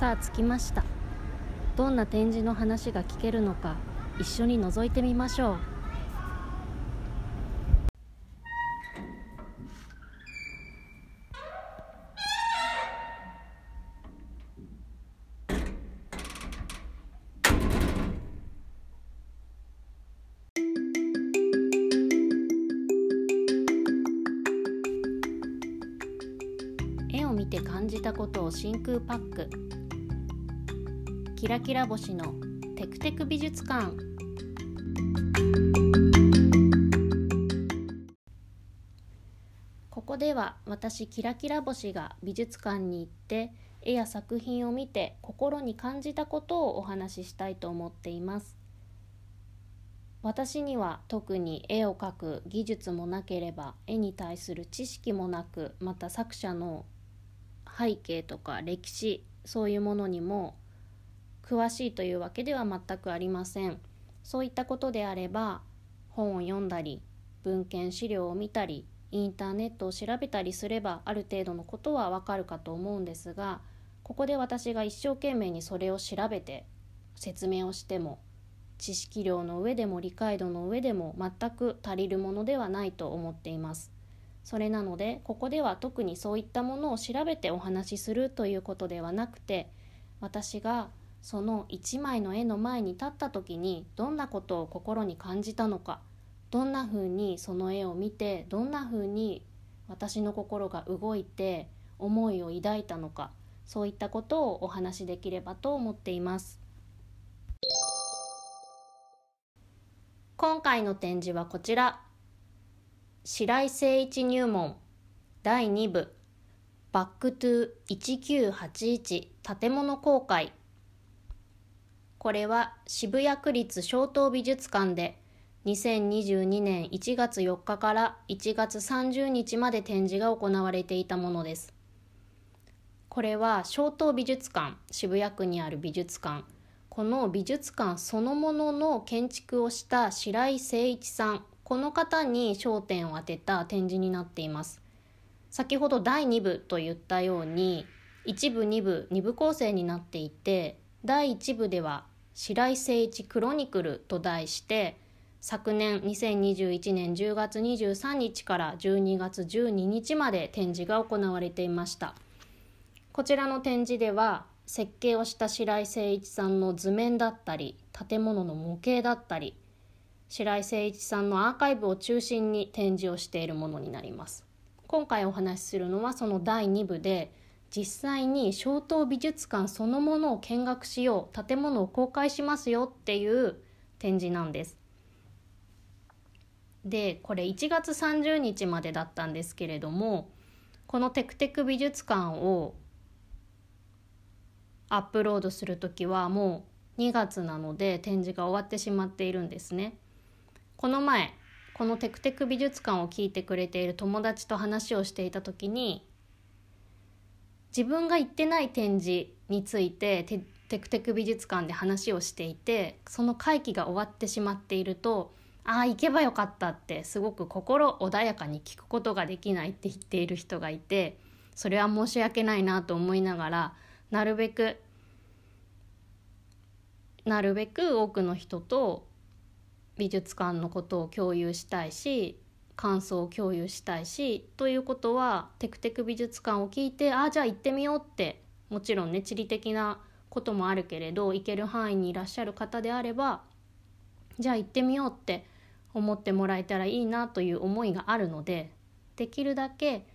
さあ着きました。どんな展示の話が聞けるのか一緒に覗いてみましょう。ラキラ星のテクテク美術館。ここでは私キラキラ星が美術館に行って絵や作品を見て心に感じたことをお話ししたいと思っています。私には特に絵を描く技術もなければ絵に対する知識もなくまた作者の背景とか歴史そういうものにも詳しいというわけでは全くありません。そういったことであれば本を読んだり文献資料を見たりインターネットを調べたりすればある程度のことはわかるかと思うんですがここで私が一生懸命にそれを調べて説明をしても知識量の上でも理解度の上でも全く足りるものではないと思っています。それなのでここでは特にそういったものを調べてお話しするということではなくて私がその一枚の絵の前に立った時にどんなことを心に感じたのかどんなふうにその絵を見てどんなふうに私の心が動いて思いを抱いたのかそういったことをお話しできればと思っています。今回の展示はこちら。白井晟一入門第2部。 Back to 1981建物公開。これは渋谷区立松濤美術館で2022年1月4日から1月30日まで展示が行われていたものです。これは松濤美術館渋谷区にある美術館。この美術館そのものの建築をした白井誠一さん。この方に焦点を当てた展示になっています。先ほど第2部と言ったように1部2部2部構成になっていて第1部では白井誠一クロニクルと題して昨年2021年10月23日から12月12日まで展示が行われていました。こちらの展示では設計をした白井誠一さんの図面だったり建物の模型だったり白井誠一さんのアーカイブを中心に展示をしているものになります。今回お話しするのはその第2部で実際に小東美術館そのものを見学しよう建物を公開しますよっていう展示なんですでこれ1月30日までだったんですけれどもこのテクテク美術館をアップロードする時はもう2月なので展示が終わってしまっているんですね。この前このテクテク美術館を聞いてくれている友達と話をしていた時に自分が行ってない展示についてテテクテク美術館で話をしていてその会期が終わってしまっているとああ行けばよかったってすごく心穏やかに聞くことができないって言っている人がいてそれは申し訳ないなと思いながらなるべくなるべく多くの人と美術館のことを共有したいし感想を共有したいしということはテクテク美術館を聞いてああじゃあ行ってみようってもちろんね地理的なこともあるけれど行ける範囲にいらっしゃる方であればじゃあ行ってみようって思ってもらえたらいいなという思いがあるのでできるだけ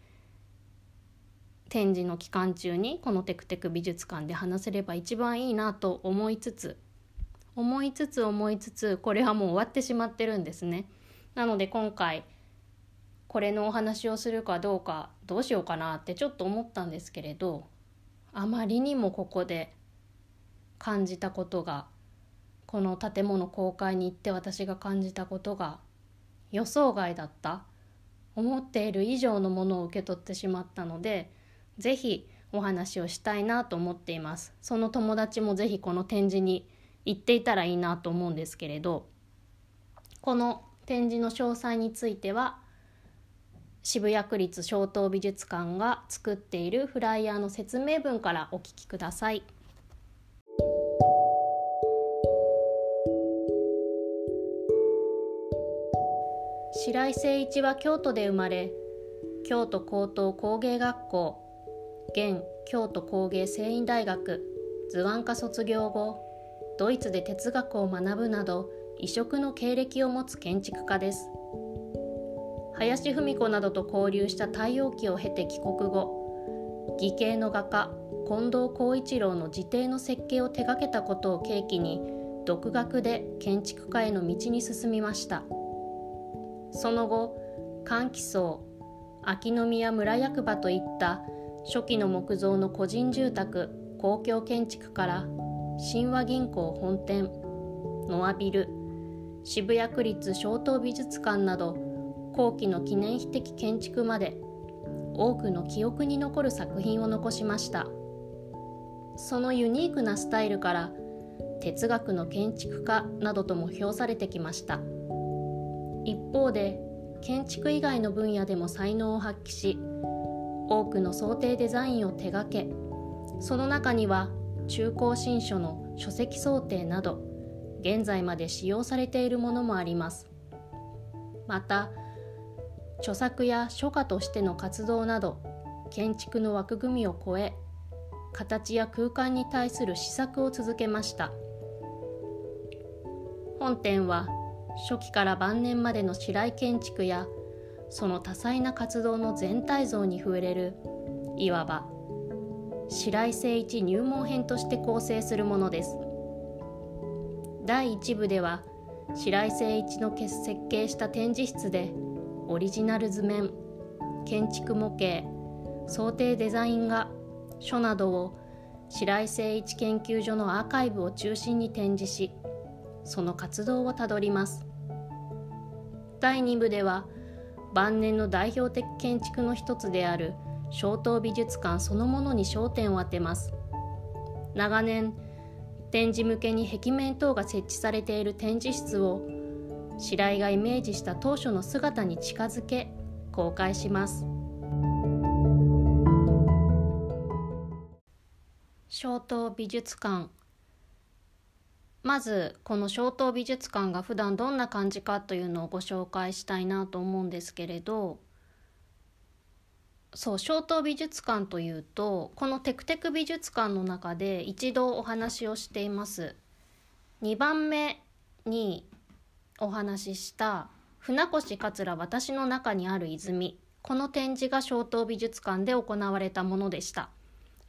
展示の期間中にこのテクテク美術館で話せれば一番いいなと思いつつ思いつつ思いつつこれはもう終わってしまってるんですね。なので今回これのお話をするかどうかどうしようかなってちょっと思ったんですけれどあまりにもここで感じたことがこの建物公開に行って私が感じたことが予想外だった思っている以上のものを受け取ってしまったので是非お話をしたいなと思っています。その友達も是非この展示に行っていたらいいなと思うんですけれどこの展示の詳細については渋谷区立小東美術館が作っているフライヤーの説明文からお聞きください。白井誠一は京都で生まれ京都高等工芸学校現京都工芸繊維大学図案科卒業後ドイツで哲学を学ぶなど異色の経歴を持つ建築家です林芙美子などと交流した太陽記を経て帰国後義兄の画家近藤浩一郎の自邸の設計を手掛けたことを契機に独学で建築家への道に進みました。その後換気層秋宮村役場といった初期の木造の個人住宅公共建築から神話銀行本店ノアビル渋谷区立小東美術館など後期の記念碑的建築まで多くの記憶に残る作品を残しました。そのユニークなスタイルから哲学の建築家などとも評されてきました。一方で建築以外の分野でも才能を発揮し多くの想定デザインを手掛けその中には中高新書の書籍想定など現在まで使用されているものもあります。また著作や書家としての活動など建築の枠組みを超え形や空間に対する施策を続けました。本展は初期から晩年までの白井建築やその多彩な活動の全体像に触れるいわば白井誠一入門編として構成するものです。第1部では白井誠一の設計した展示室でオリジナル図面建築模型想定デザイン画書などを白井誠一研究所のアーカイブを中心に展示しその活動をたどります。第2部では晩年の代表的建築の一つである小東美術館そのものに焦点を当てます。長年展示向けに壁面等が設置されている展示室を白井がイメージした当初の姿に近づけ公開します。小東美術館。まずこの小東美術館が普段どんな感じかというのをご紹介したいなと思うんですけれど。そう小東美術館というとこのテクテク美術館の中で一度お話をしています。2番目にお話しした船越桂私の中にある泉。この展示が小東美術館で行われたものでした。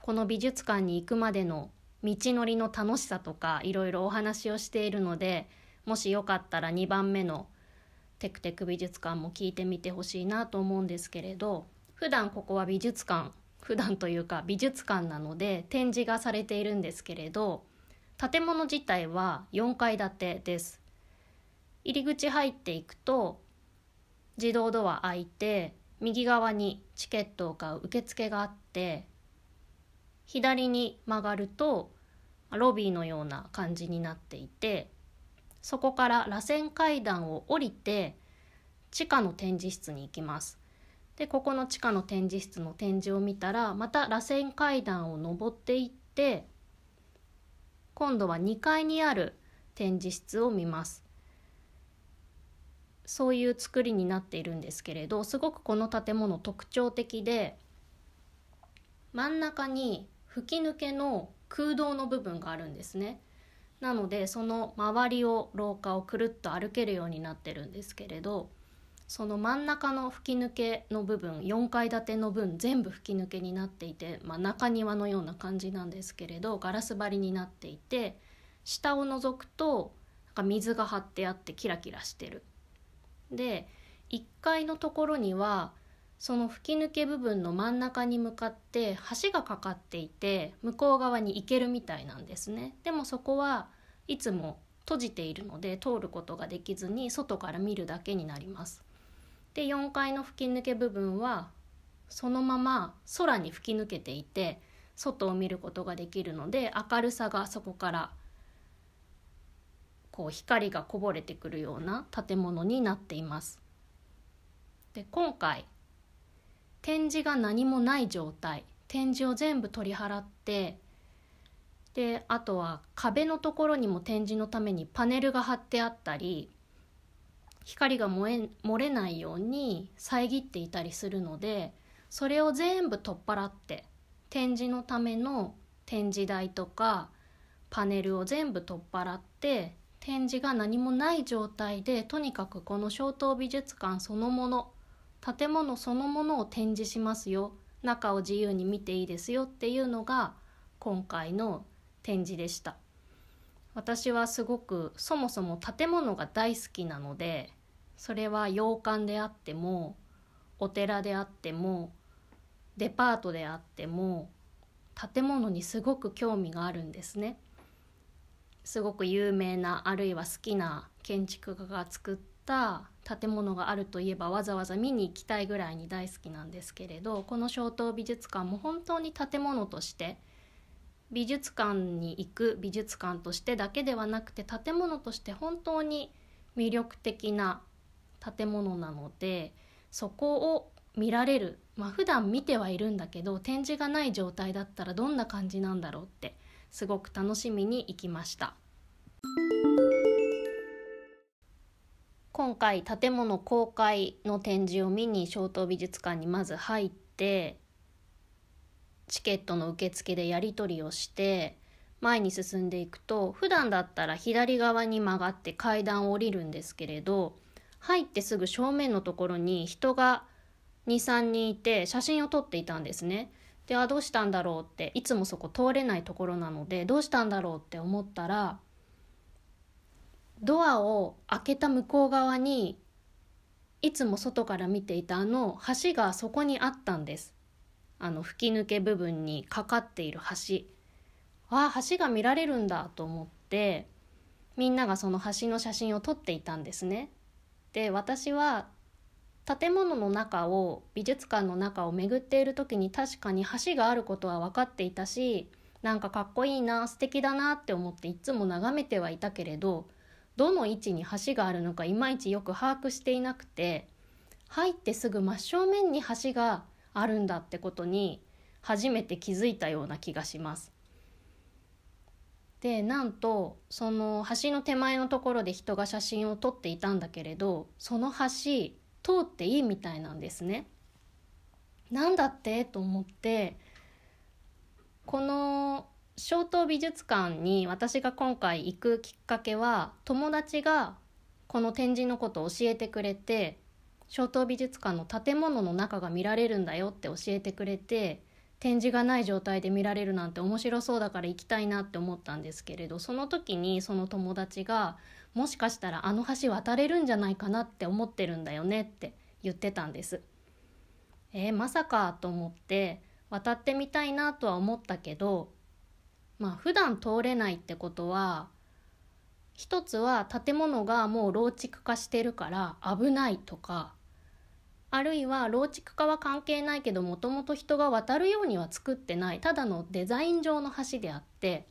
この美術館に行くまでの道のりの楽しさとかいろいろお話をしているのでもしよかったら2番目のテクテク美術館も聞いてみてほしいなと思うんですけれど普段ここは美術館普段というか美術館なので展示がされているんですけれど建物自体は4階建てです。入り口入っていくと自動ドア開いて右側にチケットを買う受付があって左に曲がるとロビーのような感じになっていてそこから螺旋階段を降りて地下の展示室に行きます。でここの地下の展示室の展示を見たらまた螺旋階段を上っていって今度は2階にある展示室を見ます。そういう作りになっているんですけれどすごくこの建物特徴的で真ん中に吹き抜けの空洞の部分があるんですねなのでその周りを廊下をくるっと歩けるようになってるんですけれどその真ん中の吹き抜けの部分4階建ての分全部吹き抜けになっていて、まあ、中庭のような感じなんですけれどガラス張りになっていて下を覗くとなんか水が張ってあってキラキラしてる。で1階のところにはその吹き抜け部分の真ん中に向かって橋がかかっていて向こう側に行けるみたいなんですね。でもそこはいつも閉じているので通ることができずに外から見るだけになります。で4階の吹き抜け部分はそのまま空に吹き抜けていて外を見ることができるので明るさがそこからこう光がこぼれてくるような建物になっています。で今回展示が何もない状態。展示を全部取り払ってであとは壁のところにも展示のためにパネルが貼ってあったり光が燃え漏れないように遮っていたりするのでそれを全部取っ払って展示のための展示台とかパネルを全部取っ払って展示が何もない状態でとにかくこの小東美術館そのもの建物そのものを展示しますよ。中を自由に見ていいですよ。っていうのが今回の展示でした。私はすごくそもそも建物が大好きなのでそれは洋館であってもお寺であってもデパートであっても建物にすごく興味があるんですね。すごく有名なあるいは好きな建築家が作った建物があるといえばわざわざ見に行きたいぐらいに大好きなんですけれどこの小東美術館も本当に建物として美術館に行く美術館としてだけではなくて建物として本当に魅力的な建物なのでそこを見られる。まあ普段見てはいるんだけど展示がない状態だったらどんな感じなんだろうってすごく楽しみに行きました。今回建物公開の展示を見に小東美術館にまず入ってチケットの受付でやり取りをして前に進んでいくと普段だったら左側に曲がって階段を降りるんですけれど入ってすぐ正面のところに人が23人いて写真を撮っていたんですね。であどうしたんだろうっていつもそこ通れないところなのでどうしたんだろうって思ったらドアを開けた向こう側にいつも外から見ていたあの橋がそこにあったんです。あの吹き抜け部分にかかっている橋。ああ橋が見られるんだと思ってみんながその橋の写真を撮っていたんですね。で私は建物の中を美術館の中を巡っている時に確かに橋があることは分かっていたしなんかかっこいいな素敵だなって思っていつも眺めてはいたけれどどの位置に橋があるのかいまいちよく把握していなくて入ってすぐ真正面に橋があるんだってことに初めて気づいたような気がします。でなんとその橋の手前のところで人が写真を撮っていたんだけれどその橋通っていいみたいなんですね。なんだって？と思ってこの小東美術館に私が今回行くきっかけは友達がこの展示のことを教えてくれて小東美術館の建物の中が見られるんだよって教えてくれて展示がない状態で見られるなんて面白そうだから行きたいなって思ったんですけれどその時にその友達がもしかしたらあの橋渡れるんじゃないかなって思ってるんだよねって言ってたんです。えー、まさかと思って渡ってみたいなとは思ったけどまあ普段通れないってことは一つは建物がもう老築化してるから危ないとかあるいは老築化は関係ないけどもともと人が渡るようには作ってないただのデザイン上の橋であって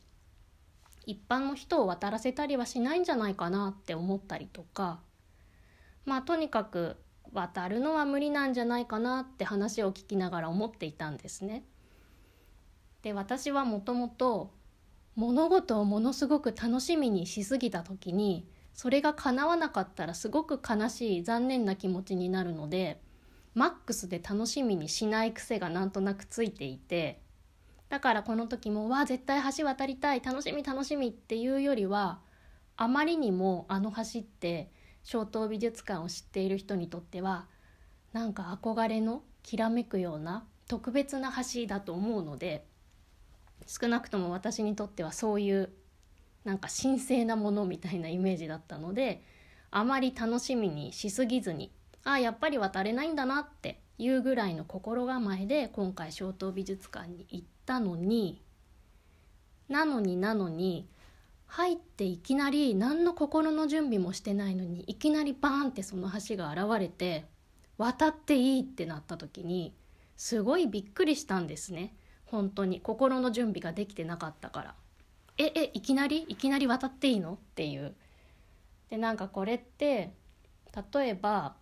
一般の人を渡らせたりはしないんじゃないかなって思ったりとかまあとにかく渡るのは無理なんじゃないかなって話を聞きながら思っていたんですね。で私はもともと物事をものすごく楽しみにしすぎた時にそれが叶わなかったらすごく悲しい残念な気持ちになるのでマックスで楽しみにしない癖がなんとなくついていてだからこの時も「わ絶対橋渡りたい楽しみ楽しみ」っていうよりはあまりにもあの橋って小東美術館を知っている人にとってはなんか憧れのきらめくような特別な橋だと思うので少なくとも私にとってはそういうなんか神聖なものみたいなイメージだったのであまり楽しみにしすぎずにああやっぱり渡れないんだなっていうぐらいの心構えで今回小東美術館に行ってたのになのになのに入っていきなり何の心の準備もしてないのにいきなりバーンってその橋が現れて渡っていいってなった時にすごいびっくりしたんですね。本当に。心の準備ができてなかったから。ええいきなり？いきなり渡っていいの？っていう。でなんかこれって例えば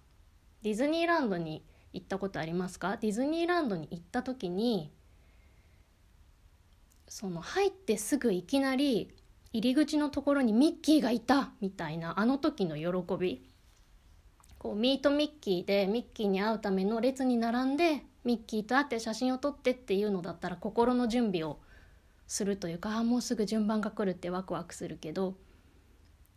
ディズニーランドに行ったことありますか？ディズニーランドに行った時にその入ってすぐいきなり入り口のところにミッキーがいたみたいなあの時の喜び。こうミートミッキーでミッキーに会うための列に並んでミッキーと会って写真を撮ってっていうのだったら心の準備をするというかあもうすぐ順番が来るってワクワクするけど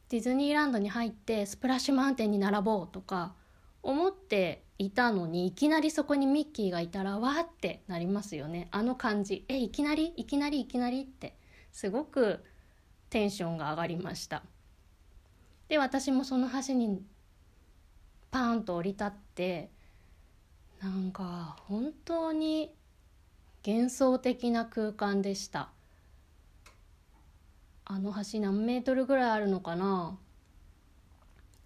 ディズニーランドに入ってスプラッシュマウンテンに並ぼうとか思っていたのにいきなりそこにミッキーがいたらわーってなりますよね。あの感じ。えいきなり？いきなり？いきなり？って。すごくテンションが上がりました。で私もその橋にパーンと降り立ってなんか本当に幻想的な空間でした。あの橋何メートルぐらいあるのかな？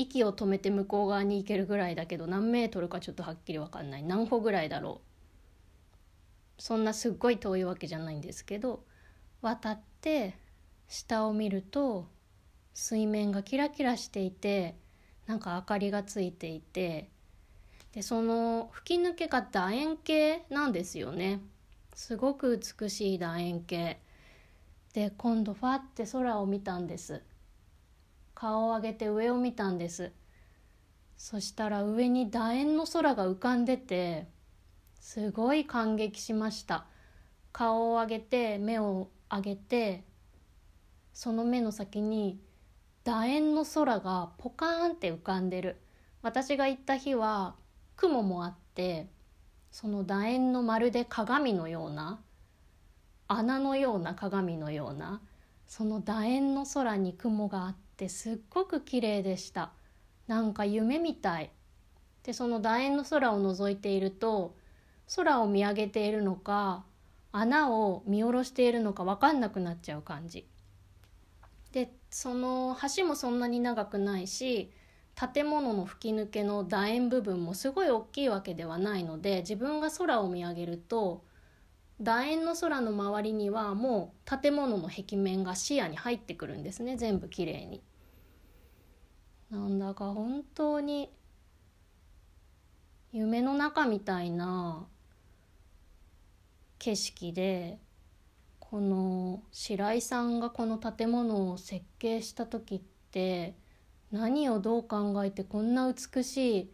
息を止めて向こう側に行けるぐらいだけど何メートルかちょっとはっきり分かんない。何歩ぐらいだろう。そんなすっごい遠いわけじゃないんですけど渡って下を見ると水面がキラキラしていてなんか明かりがついていてでその吹き抜けが楕円形なんですよね。すごく美しい楕円形。で今度ファって空を見たんです。顔を上げて上を見たんです。そしたら上に楕円の空が浮かんでてすごい感激しました。顔を上げて目を上げてその目の先に楕円の空がポカーンって浮かんでる。私が行った日は雲もあってその楕円のまるで鏡のような穴のような鏡のようなその楕円の空に雲があってすっごく綺麗でした。なんか夢みたい。でその楕円の空を覗いていると空を見上げているのか穴を見下ろしているのか分かんなくなっちゃう感じ。でその橋もそんなに長くないし建物の吹き抜けの楕円部分もすごい大きいわけではないので自分が空を見上げると楕円の空の周りにはもう建物の壁面が視野に入ってくるんですね全部きれいに。なんだか本当に夢の中みたいな景色でこの白井さんがこの建物を設計した時って何をどう考えてこんな美しい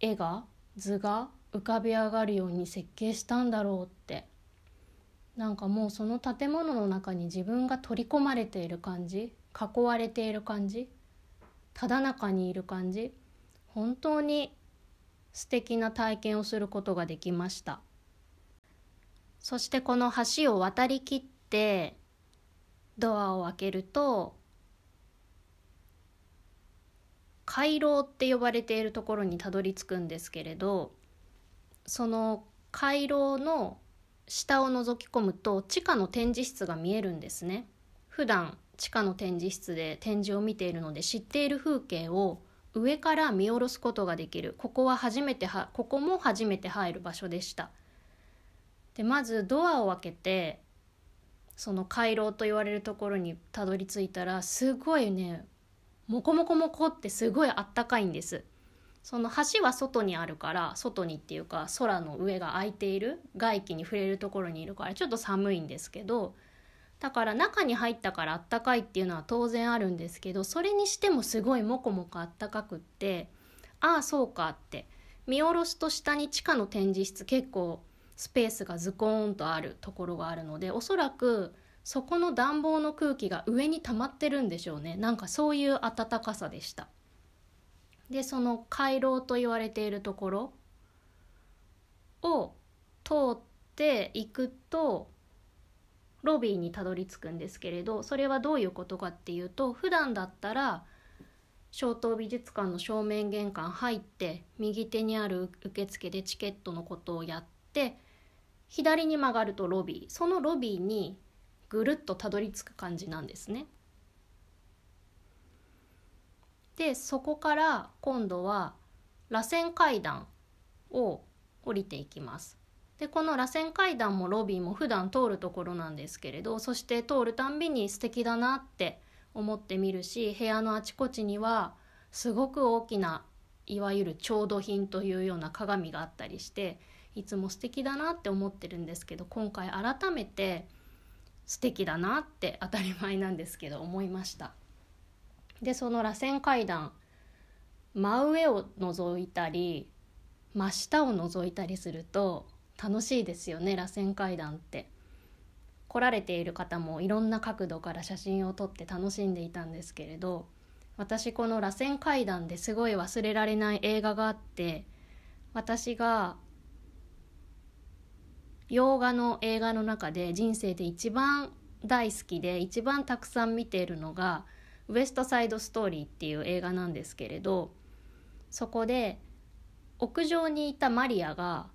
絵が図が浮かび上がるように設計したんだろうって。なんかもうその建物の中に自分が取り込まれている感じ囲われている感じただ中にいる感じ。本当に素敵な体験をすることができました。そしてこの橋を渡りきってドアを開けると回廊って呼ばれているところにたどり着くんですけれどその回廊の下を覗き込むと地下の展示室が見えるんですね。普段地下の展示室で展示を見ているので知っている風景を上から見下ろすことができる。ここは初めてはここも初めて入る場所でした。でまずドアを開けてその回廊と言われるところにたどり着いたらすごいねモコモコモコってすごいあったかいんです。その橋は外にあるから外にっていうか空の上が空いている外気に触れるところにいるからちょっと寒いんですけどだから中に入ったからあったかいっていうのは当然あるんですけどそれにしてもすごいモコモコあったかくってああそうかって見下ろすと下に地下の展示室結構スペースがズコーンとあるところがあるのでおそらくそこの暖房の空気が上に溜まってるんでしょうね。なんかそういう暖かさでした。でその回廊と言われているところを通っていくとロビーにたどり着くんですけれどそれはどういうことかっていうと普段だったら小東美術館の正面玄関入って右手にある受付でチケットのことをやって左に曲がるとロビーそのロビーにぐるっとたどり着く感じなんですね。でそこから今度は螺旋階段を降りていきます。でこの螺旋階段もロビーも普段通るところなんですけれどそして通るたんびに素敵だなって思ってみるし部屋のあちこちにはすごく大きないわゆる調度品というような鏡があったりしていつも素敵だなって思ってるんですけど今回改めて素敵だなって当たり前なんですけど思いました。でその螺旋階段真上を覗いたり真下を覗いたりすると楽しいですよね螺旋階段って。来られている方もいろんな角度から写真を撮って楽しんでいたんですけれど私この螺旋階段ですごい忘れられない映画があって私が洋画の映画の中で人生で一番大好きで一番たくさん見ているのが「ウエスト・サイド・ストーリー」っていう映画なんですけれどそこで屋上にいたマリアが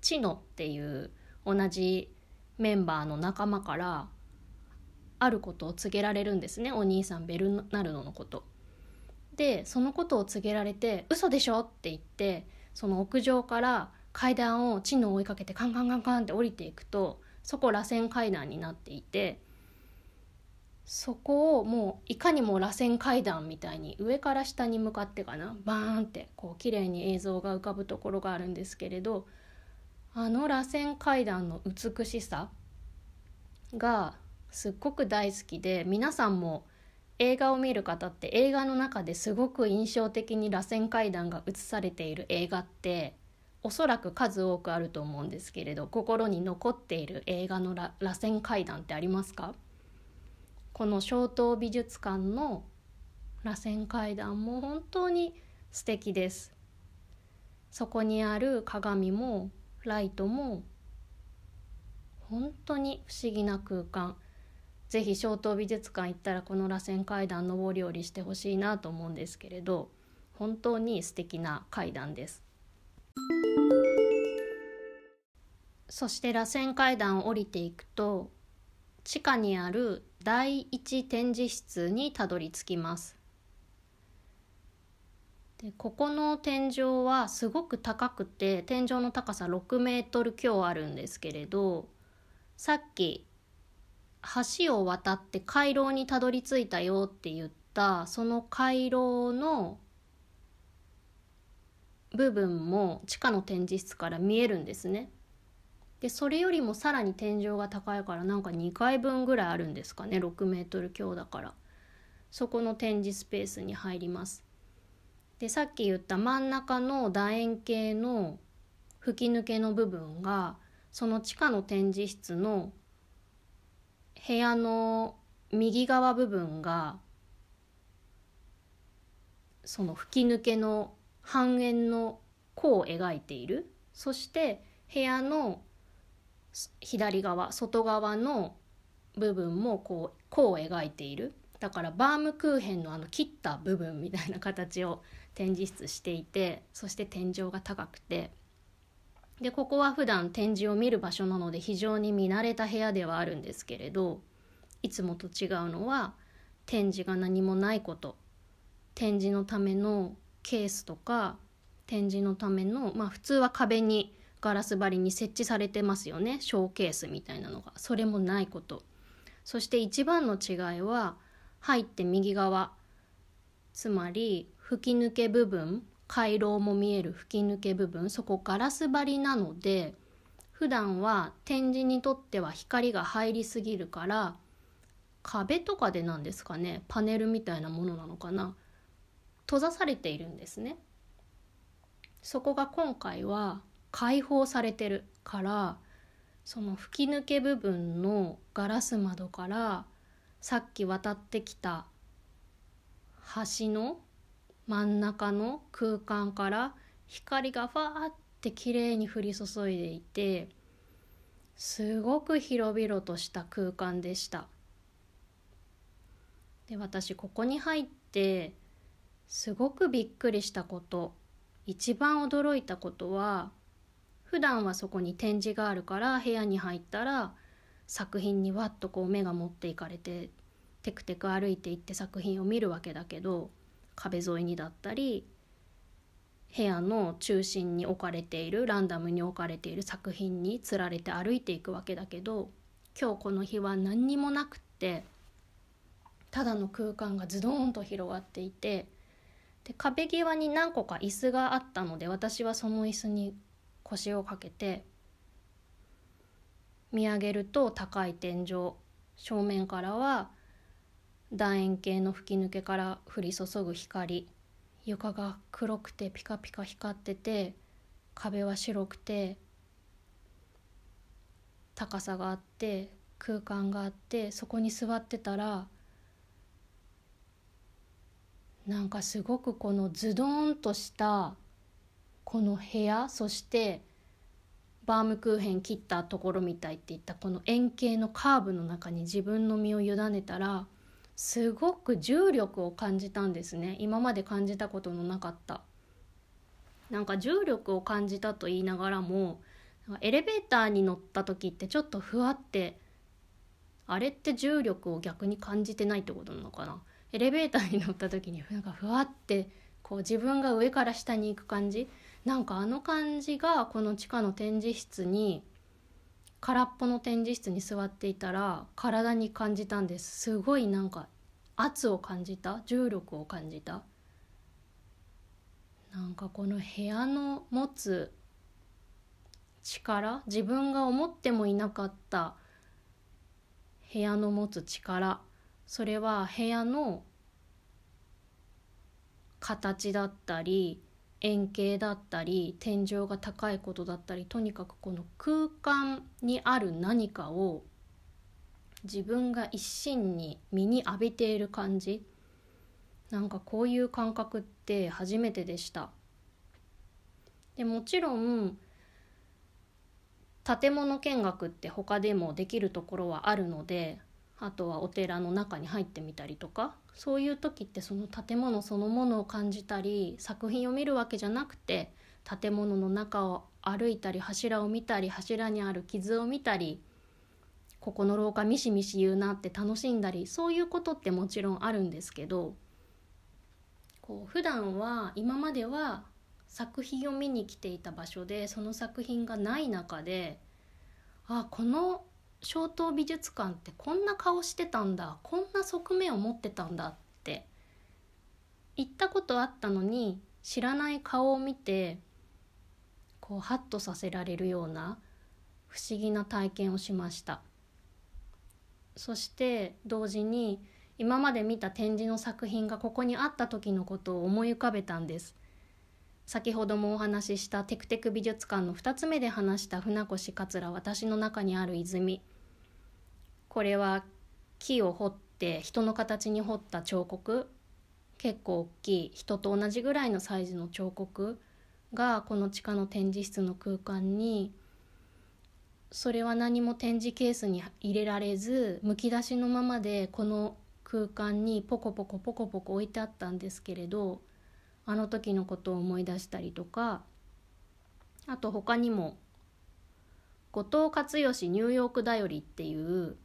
チノっていう同じメンバーの仲間からあることを告げられるんですねお兄さんベルナルドのこと。でそのことを告げられて「嘘でしょ!」って言ってその屋上から階段を地の追いかけてカンカンカンカンって降りていくとそこ螺旋階段になっていてそこをもういかにも螺旋階段みたいに上から下に向かってかなバーンってこう綺麗に映像が浮かぶところがあるんですけれどあの螺旋階段の美しさがすっごく大好きで皆さんも映画を見る方って映画の中ですごく印象的に螺旋階段が映されている映画っておそらく数多くあると思うんですけれど心に残っている映画の螺旋階段ってありますか？この小東美術館の螺旋階段も本当に素敵です。そこにある鏡もライトも本当に不思議な空間。ぜひ小東美術館行ったらこの螺旋階段上り下りしてほしいなと思うんですけれど本当に素敵な階段です。そして螺旋階段を降りていくと地下にある第一展示室にたどり着きます。でここの天井はすごく高くて天井の高さ6メートル強あるんですけれどさっき橋を渡って回廊にたどり着いたよって言ったその回廊の部分も地下の展示室から見えるんですね。でそれよりもさらに天井が高いからなんか2階分ぐらいあるんですかね。6メートル強だから。そこの展示スペースに入ります。でさっき言った真ん中の楕円形の吹き抜けの部分がその地下の展示室の部屋の右側部分がその吹き抜けの半円の弧を描いている。そして部屋の左側外側の部分もこう弧を描いている。だからバームクーヘンのあの切った部分みたいな形を展示室していてそして天井が高くて。でここは普段展示を見る場所なので非常に見慣れた部屋ではあるんですけれどいつもと違うのは展示が何もないこと。展示のためのケースとか展示のためのまあ普通は壁にガラス張りに設置されてますよね。ショーケースみたいなのが。それもないこと。そして一番の違いは入って右側。つまり吹き抜け部分回廊も見える吹き抜け部分そこガラス張りなので普段は展示にとっては光が入りすぎるから壁とかでなんですかねパネルみたいなものなのかな閉ざされているんですね。そこが今回は開放されてるからその吹き抜け部分のガラス窓からさっき渡ってきた橋の真ん中の空間から光がファーって綺麗に降り注いでいてすごく広々とした空間でした。で私ここに入ってすごくびっくりしたこと一番驚いたことは普段はそこに展示があるから部屋に入ったら作品にわっとこう目が持っていかれてテクテク歩いていって作品を見るわけだけど壁沿いにだったり部屋の中心に置かれているランダムに置かれている作品につられて歩いていくわけだけど今日この日は何にもなくってただの空間がズドンと広がっていてで壁際に何個か椅子があったので私はその椅子に腰をかけて見上げると高い天井正面からは楕円形の吹き抜けから降り注ぐ光。床が黒くてピカピカ光ってて壁は白くて高さがあって空間があってそこに座ってたらなんかすごくこのズドンとしたこの部屋そしてバームクーヘン切ったところみたいっていったこの円形のカーブの中に自分の身を委ねたらすごく重力を感じたんですね。今まで感じたことのなかった。なんか重力を感じたと言いながらもエレベーターに乗った時ってちょっとふわってあれって重力を逆に感じてないってことなのかな。エレベーターに乗った時になんかふわってこう自分が上から下に行く感じ。なんかあの感じがこの地下の展示室に空っぽの展示室に座っていたら体に感じたんです。すごいなんか圧を感じた。重力を感じた。なんかこの部屋の持つ力自分が思ってもいなかった部屋の持つ力それは部屋の形だったり円形だったり天井が高いことだったりとにかくこの空間にある何かを自分が一心に身に浴びている感じ。なんかこういう感覚って初めてでした。でもちろん建物見学って他でもできるところはあるのであとはお寺の中に入ってみたりとか。そういう時ってその建物そのものを感じたり作品を見るわけじゃなくて建物の中を歩いたり柱を見たり柱にある傷を見たりここの廊下ミシミシ言うなって楽しんだりそういうことってもちろんあるんですけどこう普段は今までは作品を見に来ていた場所でその作品がない中であこの小東美術館ってこんな顔してたんだこんな側面を持ってたんだって行ったことあったのに知らない顔を見てこうハッとさせられるような不思議な体験をしました。そして同時に今まで見た展示の作品がここにあった時のことを思い浮かべたんです。先ほどもお話ししたテクテク美術館の2つ目で話した船越桂私の中にある泉。これは木を彫って人の形に彫った彫刻。結構大きい人と同じぐらいのサイズの彫刻がこの地下の展示室の空間に。それは何も展示ケースに入れられずむき出しのままでこの空間にポコポコポコポコ置いてあったんですけれどあの時のことを思い出したりとか。あと他にも後藤克義ニューヨークだよりっていう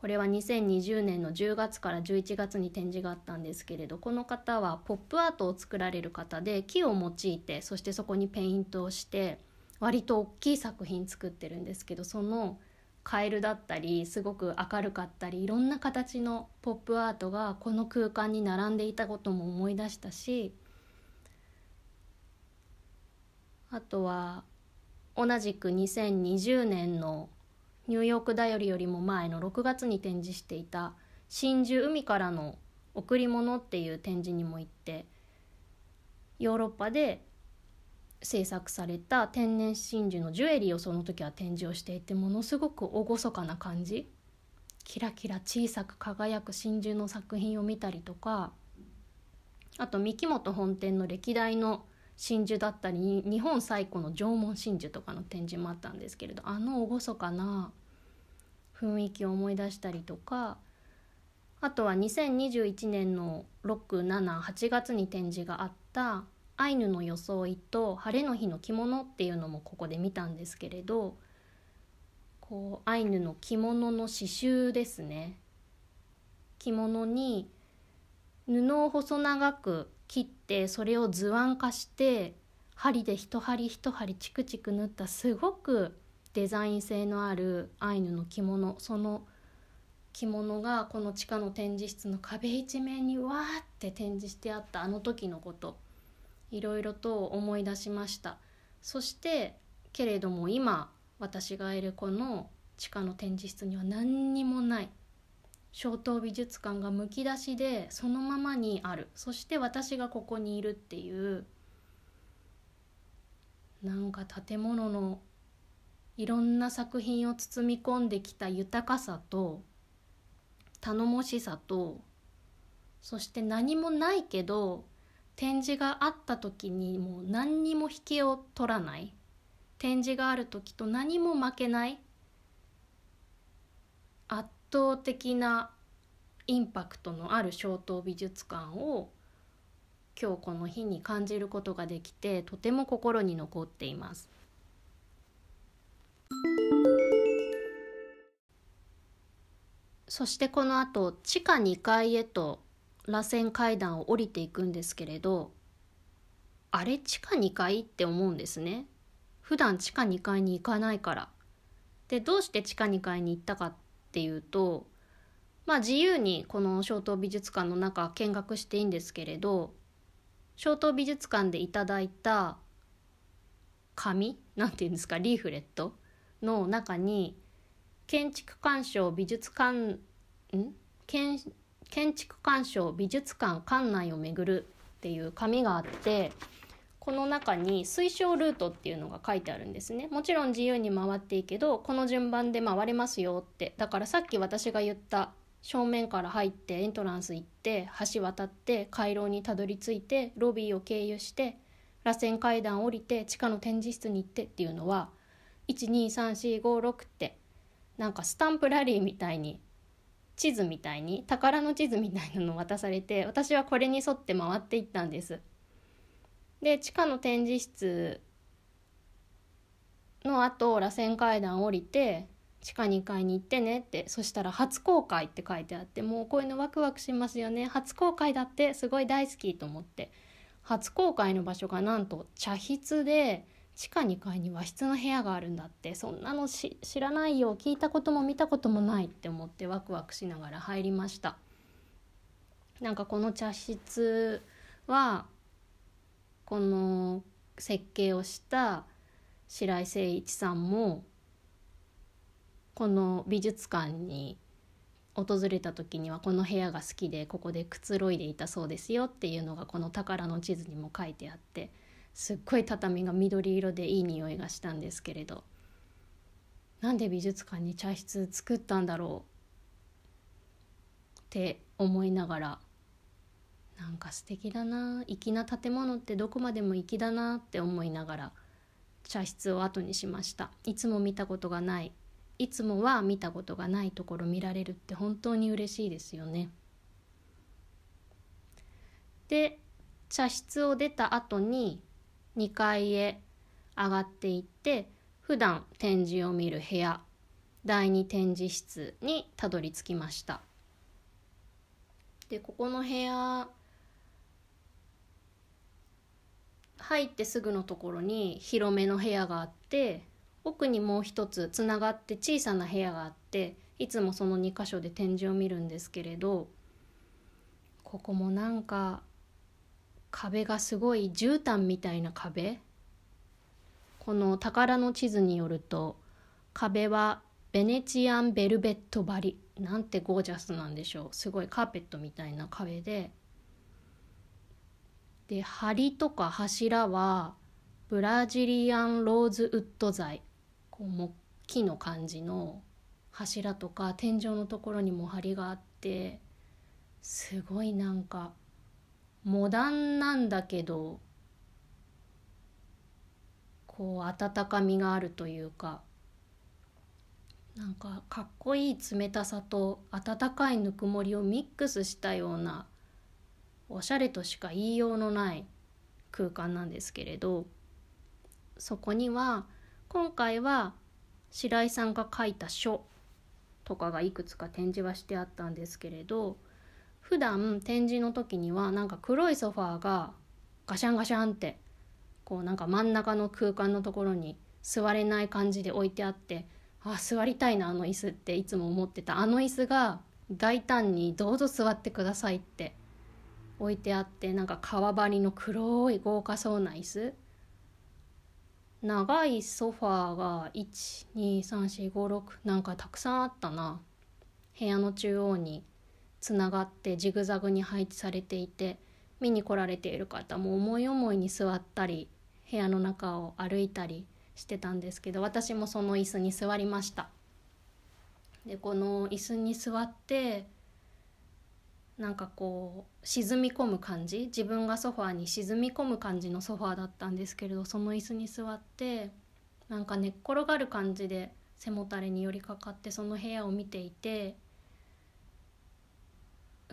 これは2020年の10月から11月に展示があったんですけれどこの方はポップアートを作られる方で木を用いてそしてそこにペイントをして割と大きい作品作ってるんですけどそのカエルだったりすごく明るかったりいろんな形のポップアートがこの空間に並んでいたことも思い出したしあとは同じく2020年のニューヨークだよりよりも前の6月に展示していた真珠海からの贈り物っていう展示にも行ってヨーロッパで制作された天然真珠のジュエリーをその時は展示をしていてものすごく厳かな感じ。キラキラ小さく輝く真珠の作品を見たりとかあと三木本本店の歴代の真珠だったり日本最古の縄文真珠とかの展示もあったんですけれどあの厳かな雰囲気を思い出したりとかあとは2021年の678月に展示があった「アイヌの装いと晴れの日の着物」っていうのもここで見たんですけれどこうアイヌの着物の刺繍ですね。着物に布を細長く切ってそれを図案化して針で一針一針チクチク縫ったすごくデザイン性のあるアイヌの着物その着物がこの地下の展示室の壁一面にわーって展示してあったあの時のこといろいろと思い出しました。そしてけれども今私がいるこの地下の展示室には何にもない。小東美術館がむき出しでそのままにある。そして私がここにいるっていうなんか建物のいろんな作品を包み込んできた豊かさと頼もしさとそして何もないけど展示があった時にもう何にも引けを取らない展示がある時と何も負けない圧倒的なインパクトのある小東美術館を今日この日に感じることができてとても心に残っています。そしてこの後地下2階へと螺旋階段を降りていくんですけれどあれ地下2階って思うんですね。普段地下2階に行かないから。でどうして地下2階に行ったかっていうとまあ自由にこの小東美術館の中見学していいんですけれど小東美術館でいただいた紙なんて言うんですかリーフレットの中に建築鑑賞美術館ん？建建築鑑賞美術館館内を巡るっていう紙があってこの中に推奨ルートっていうのが書いてあるんですね。もちろん自由に回っていいけどこの順番で回れますよって。だからさっき私が言った正面から入ってエントランス行って橋渡って回廊にたどり着いてロビーを経由して螺旋階段降りて地下の展示室に行ってっていうのは12345ってなんかスタンプラリーみたいに地図みたいに宝の地図みたいなのを渡されて私はこれに沿って回っていったんです。で地下の展示室の後螺旋階段降りて地下2階に行ってねってそしたら初公開って書いてあってもうこういうのワクワクしますよね初公開だってすごい大好きと思って初公開の場所がなんと茶室で地下2階に和室の部屋があるんだって。そんなの知らないよ聞いたことも見たこともないって思ってワクワクしながら入りました。なんかこの茶室はこの設計をした白井誠一さんもこの美術館に訪れた時にはこの部屋が好きでここでくつろいでいたそうですよっていうのがこの宝の地図にも書いてあって。すっごい畳が緑色でいい匂いがしたんですけれどなんで美術館に茶室作ったんだろうって思いながらなんか素敵だな粋な建物ってどこまでも粋だなって思いながら茶室を後にしました。いつも見たことがない。いつもは見たことがないところ見られるって本当に嬉しいですよね。で茶室を出た後に2階へ上がっていって普段展示を見る部屋第2展示室にたどり着きました。でここの部屋入ってすぐのところに広めの部屋があって奥にもう一つつながって小さな部屋があっていつもその2箇所で展示を見るんですけれどここもなんか壁がすごい絨毯みたいな壁。この宝の地図によると壁はベネチアンベルベット張り。なんてゴージャスなんでしょう。すごいカーペットみたいな壁で。で梁とか柱はブラジリアンローズウッド材。こう木の感じの柱とか天井のところにも梁があってすごいなんかモダンなんだけどこう温かみがあるというかなんかかっこいい冷たさと温かいぬくもりをミックスしたようなおしゃれとしか言いようのない空間なんですけれどそこには今回は白井さんが書いた書とかがいくつか展示はしてあったんですけれど普段展示の時にはなんか黒いソファーがガシャンガシャンってこうなんか真ん中の空間のところに座れない感じで置いてあってあ座りたいなあの椅子っていつも思ってたあの椅子が大胆にどうぞ座ってくださいって置いてあってなんか革張りの黒い豪華そうな椅子。長いソファーが12345なんかたくさんあったな。部屋の中央に。つながってジグザグに配置されていて見に来られている方も思い思いに座ったり部屋の中を歩いたりしてたんですけど私もその椅子に座りました。でこの椅子に座ってなんかこう沈み込む感じ自分がソファーに沈み込む感じのソファーだったんですけれどその椅子に座ってなんか寝っ転がる感じで背もたれに寄りかかってその部屋を見ていて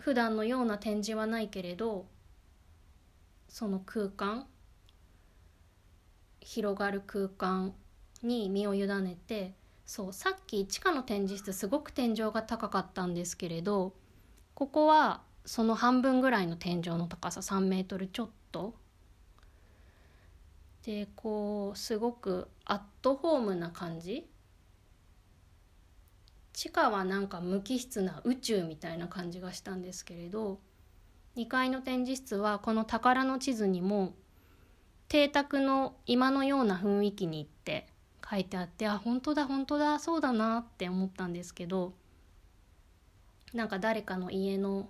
普段のような展示はないけれどその空間広がる空間に身を委ねてそうさっき地下の展示室すごく天井が高かったんですけれどここはその半分ぐらいの天井の高さ3メートルちょっと。でこうすごくアットホームな感じ地下はなんか無機質な宇宙みたいな感じがしたんですけれど2階の展示室はこの宝の地図にも邸宅の今のような雰囲気に行って書いてあってあ本当だ本当だそうだなって思ったんですけどなんか誰かの家の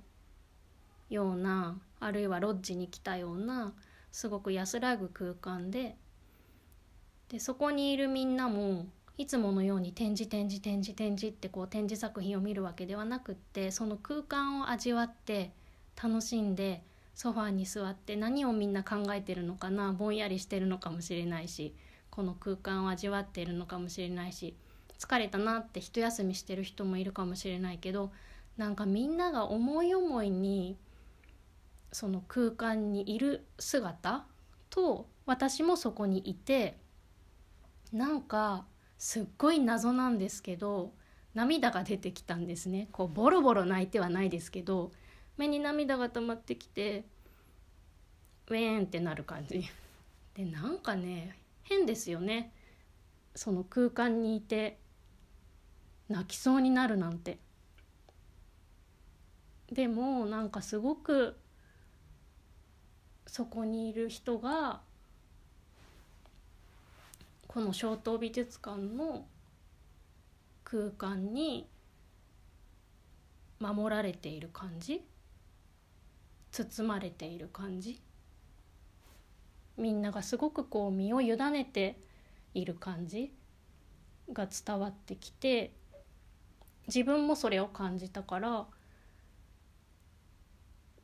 ようなあるいはロッジに来たようなすごく安らぐ空間ででそこにいるみんなもいつものように展示展示展示展示ってこう展示作品を見るわけではなくってその空間を味わって楽しんでソファーに座って何をみんな考えてるのかなぼんやりしてるのかもしれないしこの空間を味わっているのかもしれないし疲れたなって一休みしてる人もいるかもしれないけどなんかみんなが思い思いにその空間にいる姿と私もそこにいてなんかすっごい謎なんですけど涙が出てきたんですね。こうボロボロ泣いてはないですけど目に涙が溜まってきてウェーンってなる感じ。でなんかね変ですよね。その空間にいて泣きそうになるなんて。でもなんかすごくそこにいる人がこの小東美術館の空間に守られている感じ？包まれている感じ？みんながすごくこう身を委ねている感じ？が伝わってきて自分もそれを感じたから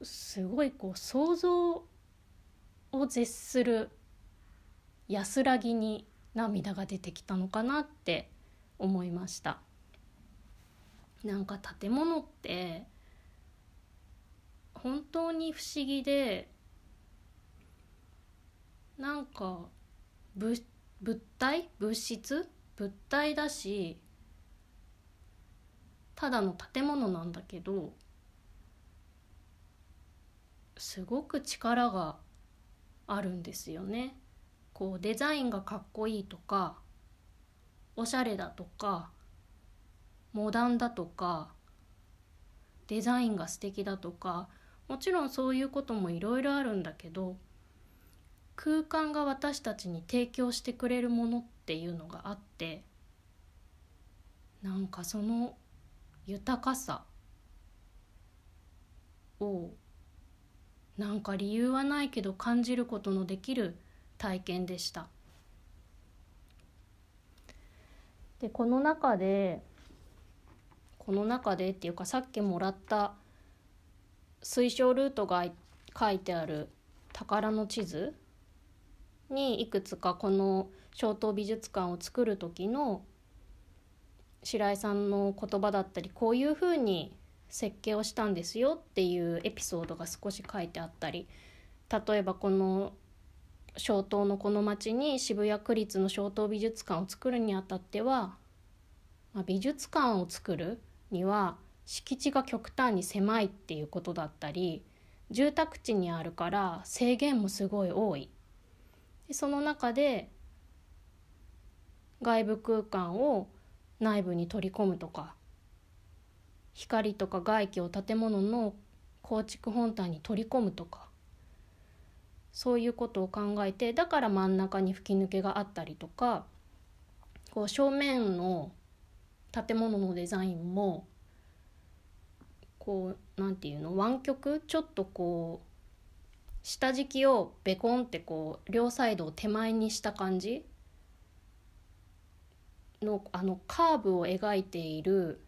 すごいこう想像を絶する安らぎに涙が出てきたのかなって思いました。なんか建物って本当に不思議でなんか物物体？物質？物体だしただの建物なんだけどすごく力があるんですよね。こうデザインがかっこいいとかおしゃれだとかモダンだとかデザインが素敵だとかもちろんそういうこともいろいろあるんだけど空間が私たちに提供してくれるものっていうのがあってなんかその豊かさをなんか理由はないけど感じることのできる体験でした。でこの中でこの中でっていうかさっきもらった推奨ルートが書いてある宝の地図にいくつかこの小東美術館を作る時の白井さんの言葉だったりこういうふうに設計をしたんですよっていうエピソードが少し書いてあったり例えばこの小東のこの町に渋谷区立の小東美術館を作るにあたっては、まあ、美術館を作るには敷地が極端に狭いっていうことだったり住宅地にあるから制限もすごい多い。でその中で外部空間を内部に取り込むとか光とか外気を建物の構築本体に取り込むとかそういうことを考えてだから真ん中に吹き抜けがあったりとかこう正面の建物のデザインもこうなんていうの湾曲ちょっとこう下敷きをベコンってこう両サイドを手前にした感じのあのカーブを描いている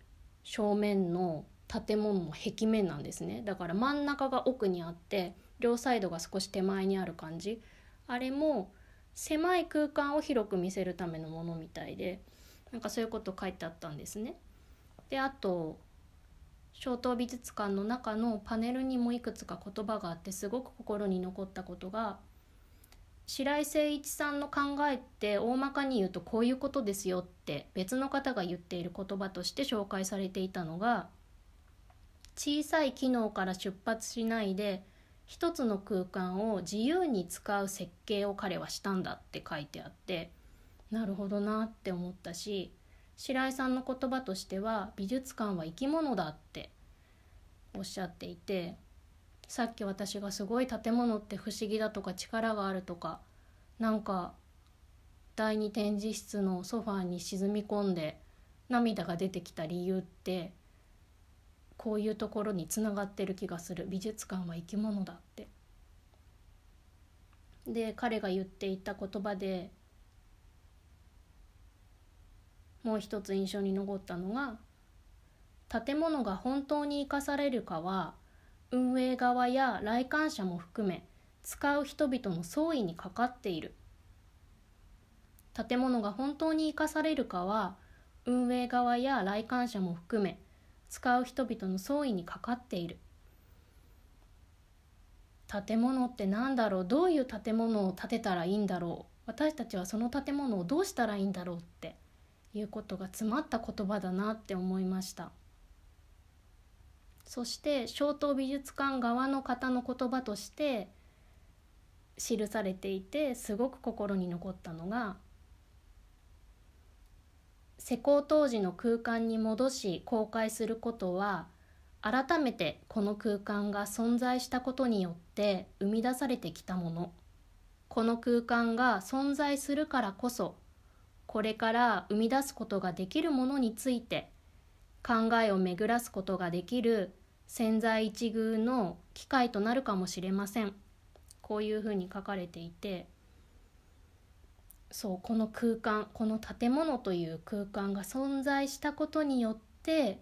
正面の建物の壁面なんですね。だから真ん中が奥にあって両サイドが少し手前にある感じあれも狭い空間を広く見せるためのものみたいでなんかそういうこと書いてあったんですね。であと小東美術館の中のパネルにもいくつか言葉があってすごく心に残ったことが白井誠一さんの考えって大まかに言うとこういうことですよって別の方が言っている言葉として紹介されていたのが小さい機能から出発しないで一つの空間を自由に使う設計を彼はしたんだって書いてあってなるほどなって思ったし白井さんの言葉としては美術館は生き物だっておっしゃっていてさっき私がすごい建物って不思議だとか力があるとかなんか第二展示室のソファーに沈み込んで涙が出てきた理由ってこういうところにつながってる気がする美術館は生き物だって。で彼が言っていた言葉でもう一つ印象に残ったのが建物が本当に生かされるかは運営側や来館者も含め使う人々の総意にかかっている建物が本当に生かされるかは運営側や来館者も含め使う人々の総意にかかっている。建物って何だろう？どういう建物を建てたらいいんだろう？私たちはその建物をどうしたらいいんだろうっていうことが詰まった言葉だなって思いました。そして小東美術館側の方の言葉として記されていてすごく心に残ったのが施工当時の空間に戻し公開することは改めてこの空間が存在したことによって生み出されてきたもの。この空間が存在するからこそこれから生み出すことができるものについて考えを巡らすことができる千載一遇の機会となるかもしれません。こういうふうに書かれていてそうこの空間この建物という空間が存在したことによって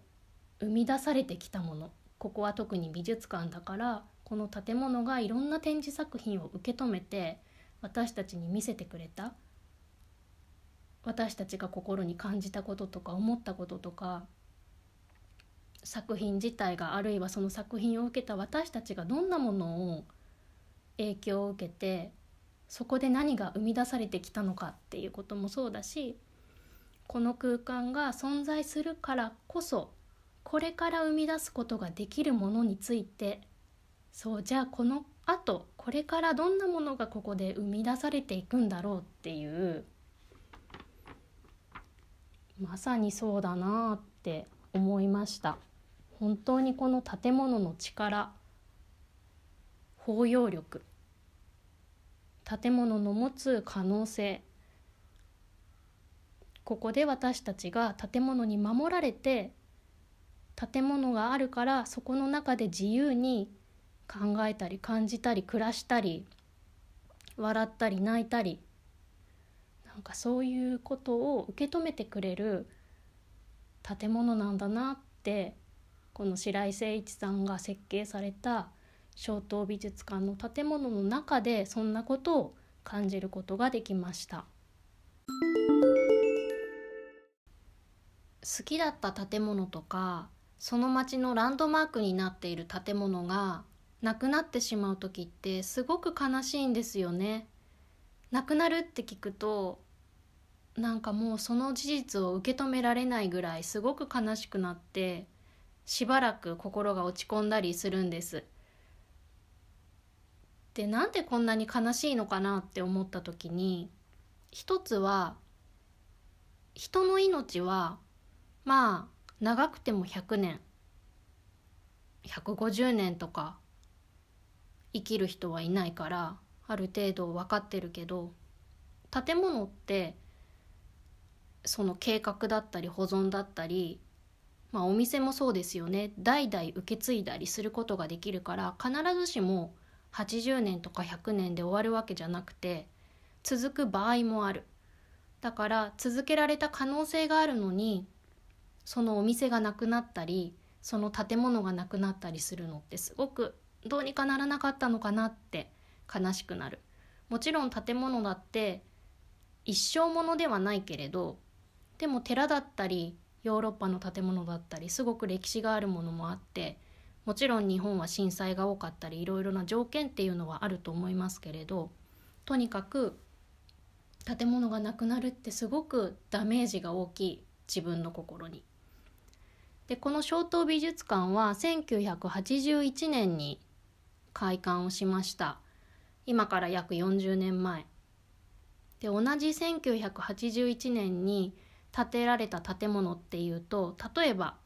生み出されてきたもの。ここは特に美術館だからこの建物がいろんな展示作品を受け止めて私たちに見せてくれた。私たちが心に感じたこととか思ったこととか作品自体があるいはその作品を受けた私たちがどんなものを影響を受けてそこで何が生み出されてきたのかっていうこともそうだしこの空間が存在するからこそこれから生み出すことができるものについてそうじゃあこのあとこれからどんなものがここで生み出されていくんだろうっていうまさにそうだなって思いました。本当にこの建物の力包容力。建物の持つ可能性。ここで私たちが建物に守られて建物があるからそこの中で自由に考えたり感じたり暮らしたり笑ったり泣いたりなんかそういうことを受け止めてくれる建物なんだなってこの白井誠一さんが設計された小東美術館の建物の中でそんなことを感じることができました好きだった建物とかその町のランドマークになっている建物がなくなってしまう時ってすごく悲しいんですよね。なくなるって聞くとなんかもうその事実を受け止められないぐらいすごく悲しくなってしばらく心が落ち込んだりするんです。でなんでこんなに悲しいのかなって思った時に一つは人の命はまあ長くても100年150年とか生きる人はいないからある程度分かってるけど建物ってその計画だったり保存だったりまあお店もそうですよね。代々受け継いだりすることができるから必ずしも80年とか100年で終わるわけじゃなくて続く場合もある。だから続けられた可能性があるのにそのお店がなくなったりその建物がなくなったりするのってすごくどうにかならなかったのかなって悲しくなる。もちろん建物だって一生ものではないけれどでも寺だったりヨーロッパの建物だったりすごく歴史があるものもあってもちろん日本は震災が多かったりいろいろな条件っていうのはあると思いますけれどとにかく建物がなくなるってすごくダメージが大きい自分の心に。でこの小東美術館は1981年に開館をしました今から約40年前で同じ1981年に建てられた建物っていうと例えば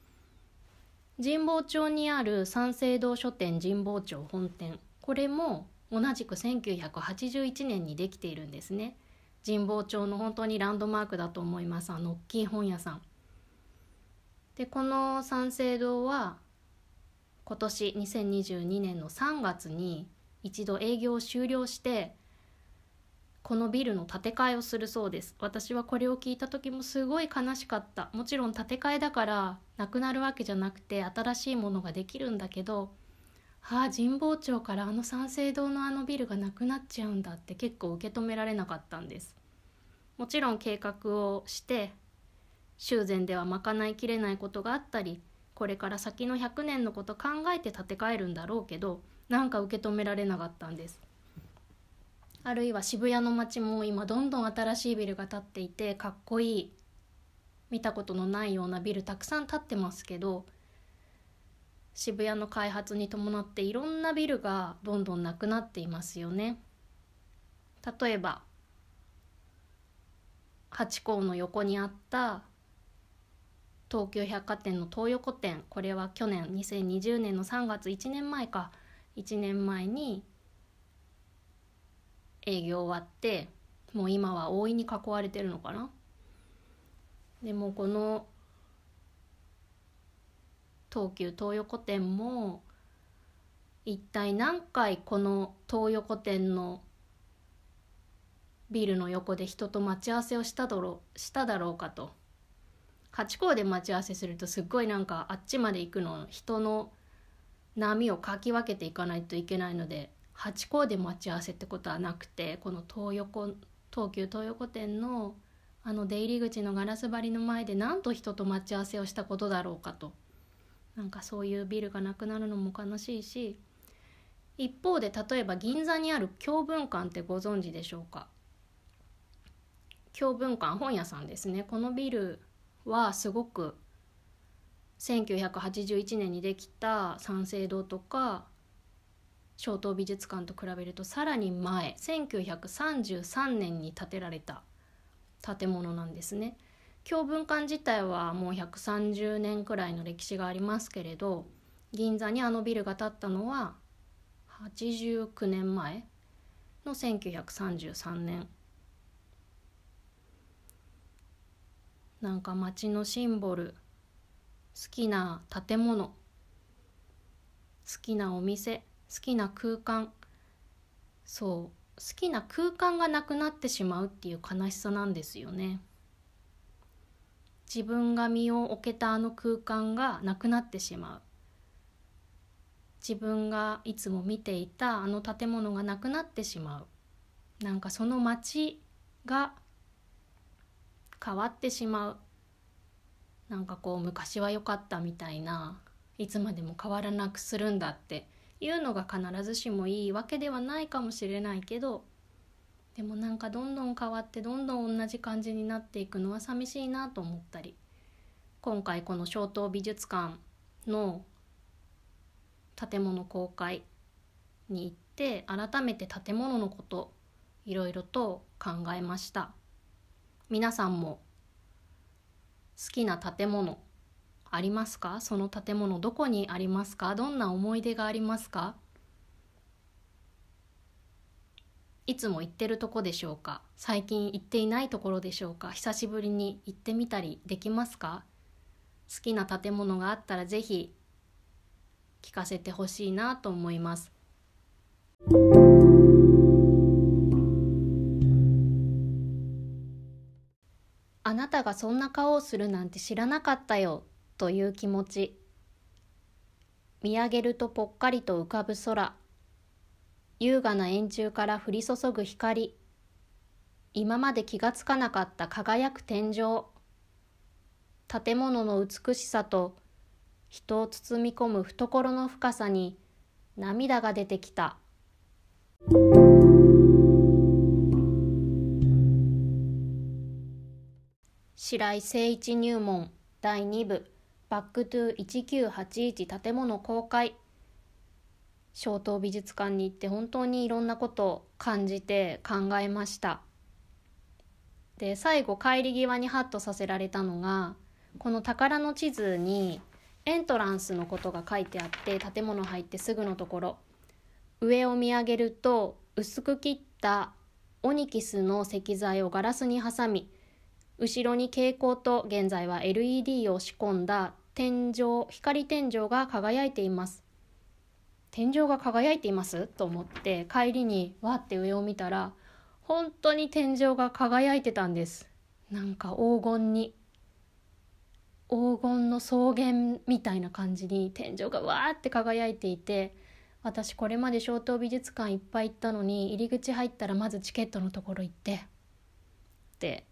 神保町にある三省堂書店神保町本店。これも同じく1981年にできているんですね。神保町の本当にランドマークだと思います。あの大きい本屋さん。でこの三省堂は今年2022年の3月に一度営業を終了してこのビルの建て替えをするそうです。私はこれを聞いた時もすごい悲しかった。もちろん建て替えだからなくなるわけじゃなくて新しいものができるんだけどああ神保町からあの三省堂のあのビルがなくなっちゃうんだって結構受け止められなかったんです。もちろん計画をして修繕では賄いきれないことがあったりこれから先の100年のこと考えて建て替えるんだろうけどなんか受け止められなかったんです。あるいは渋谷の街も今どんどん新しいビルが建っていてかっこいい見たことのないようなビルたくさん建ってますけど渋谷の開発に伴っていろんなビルがどんどんなくなっていますよね。例えばハチ公の横にあった東急百貨店の東横店。これは去年2020年の3月1年前か。1年前に営業終わってもう今は大いに囲われてるのかな？でもこの東急東横店も一体何回この東横店のビルの横で人と待ち合わせをしただろうしただろうかと。八甲で待ち合わせするとすっごいなんかあっちまで行くの人の波をかき分けていかないといけないので八甲で待ち合わせってことはなくてこの東横東急東横店のあの出入り口のガラス張りの前でなんと人と待ち合わせをしたことだろうかと。なんかそういうビルがなくなるのも悲しいし一方で例えば銀座にある教文館ってご存知でしょうか。教文館本屋さんですね。このビルはすごく1981年にできた三省堂とか小東美術館と比べるとさらに前1933年に建てられた建物なんですね。教文館自体はもう130年くらいの歴史がありますけれど銀座にあのビルが建ったのは89年前の1933年なんか街のシンボル好きな建物好きなお店好きな空間そう好きな空間がなくなってしまうっていう悲しさなんですよね。自分が身を置けたあの空間がなくなってしまう。自分がいつも見ていたあの建物がなくなってしまう。なんかその街が変わってしまう。なんかこう昔は良かったみたいな。いつまでも変わらなくするんだって。いうのが必ずしもいいわけではないかもしれないけどでもなんかどんどん変わってどんどん同じ感じになっていくのは寂しいなと思ったり今回この小東美術館の建物公開に行って改めて建物のこといろいろと考えました。皆さんも好きな建物ありますか？その建物どこにありますか？どんな思い出がありますか？いつも行ってるとこでしょうか？最近行っていないところでしょうか？久しぶりに行ってみたりできますか？好きな建物があったらぜひ聞かせてほしいなと思います。あなたがそんな顔をするなんて知らなかったよ。という気持ち。見上げるとぽっかりと浮かぶ空。優雅な円柱から降り注ぐ光。今まで気がつかなかった輝く天井。建物の美しさと人を包み込む懐の深さに涙が出てきた。白井晟一入門第2部。 Back to 1981建物公開。小東美術館に行って本当にいろんなことを感じて考えました。で最後帰り際にハッとさせられたのがこの宝の地図にエントランスのことが書いてあって建物入ってすぐのところ。上を見上げると薄く切ったオニキスの石材をガラスに挟み後ろに蛍光と現在は LED を仕込んだ天井光天井が輝いています。天井が輝いています？と思って帰りにわって上を見たら本当に天井が輝いてたんです。なんか黄金に。黄金の草原みたいな感じに天井がわーって輝いていて私これまで小東美術館いっぱい行ったのに入り口入ったらまずチケットのところ行ってって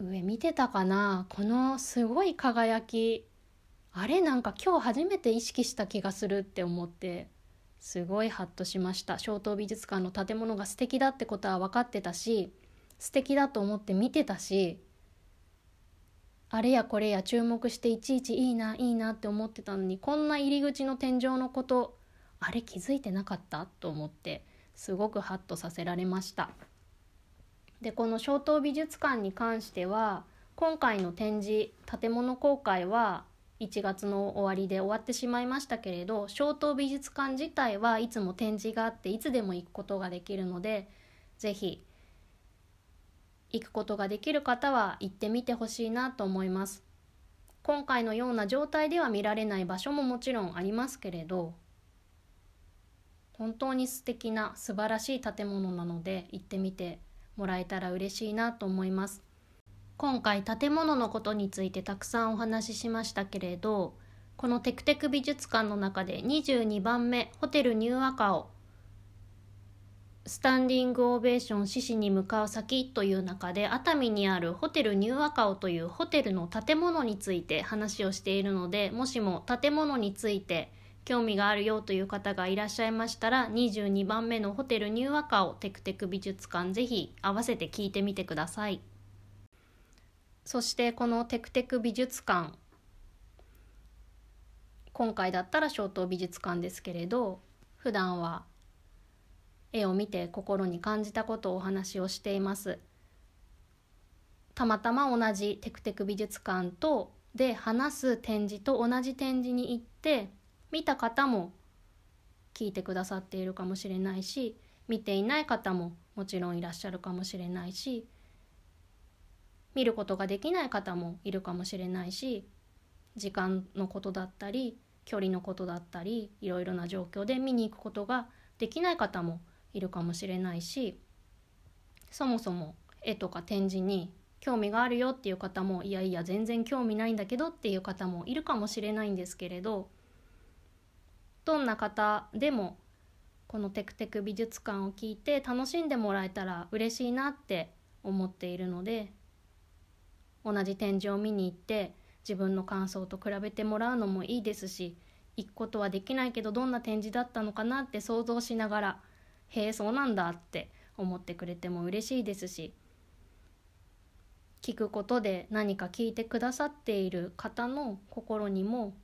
上見てたかな？このすごい輝き。あれなんか今日初めて意識した気がするって思ってすごいハッとしました。小東美術館の建物が素敵だってことは分かってたし素敵だと思って見てたしあれやこれや注目していちいちいいないいなって思ってたのにこんな入り口の天井のことあれ気づいてなかったと思ってすごくハッとさせられました。でこの小東美術館に関しては今回の展示建物公開は1月の終わりで終わってしまいましたけれど小東美術館自体はいつも展示があっていつでも行くことができるので是非行くことができる方は行ってみてほしいなと思います。今回のような状態では見られない場所ももちろんありますけれど本当に素敵な素晴らしい建物なので行ってみてもらえたら嬉しいなと思います。今回建物のことについてたくさんお話ししましたけれどこのテクテク美術館の中で22番目ホテルニューアカオスタンディングオベーション獅子に向かう先という中で熱海にあるホテルニューアカオというホテルの建物について話をしているのでもしも建物について興味があるよという方がいらっしゃいましたら22番目のホテルニューアカオテクテク美術館ぜひ合わせて聞いてみてください。そしてこのテクテク美術館今回だったら小東美術館ですけれど普段は絵を見て心に感じたことをお話をしています。たまたま同じテクテク美術館とで話す展示と同じ展示に行って見た方も聞いてくださっているかもしれないし見ていない方ももちろんいらっしゃるかもしれないし見ることができない方もいるかもしれないし時間のことだったり距離のことだったりいろいろな状況で見に行くことができない方もいるかもしれないしそもそも絵とか展示に興味があるよっていう方もいやいや全然興味ないんだけどっていう方もいるかもしれないんですけれどどんな方でもこのテクテク美術館を聞いて楽しんでもらえたら嬉しいなって思っているので同じ展示を見に行って自分の感想と比べてもらうのもいいですし行くことはできないけどどんな展示だったのかなって想像しながらへえそうなんだって思ってくれても嬉しいですし聞くことで何か聞いてくださっている方の心にも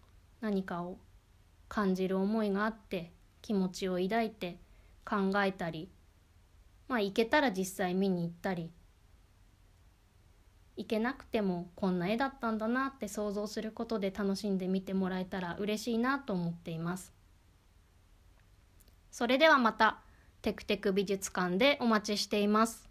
何かを感じる思いがあって気持ちを抱いて考えたりまあ行けたら実際見に行ったり行けなくてもこんな絵だったんだなって想像することで楽しんで見てもらえたら嬉しいなと思っています。それではまたテクテク美術館でお待ちしています。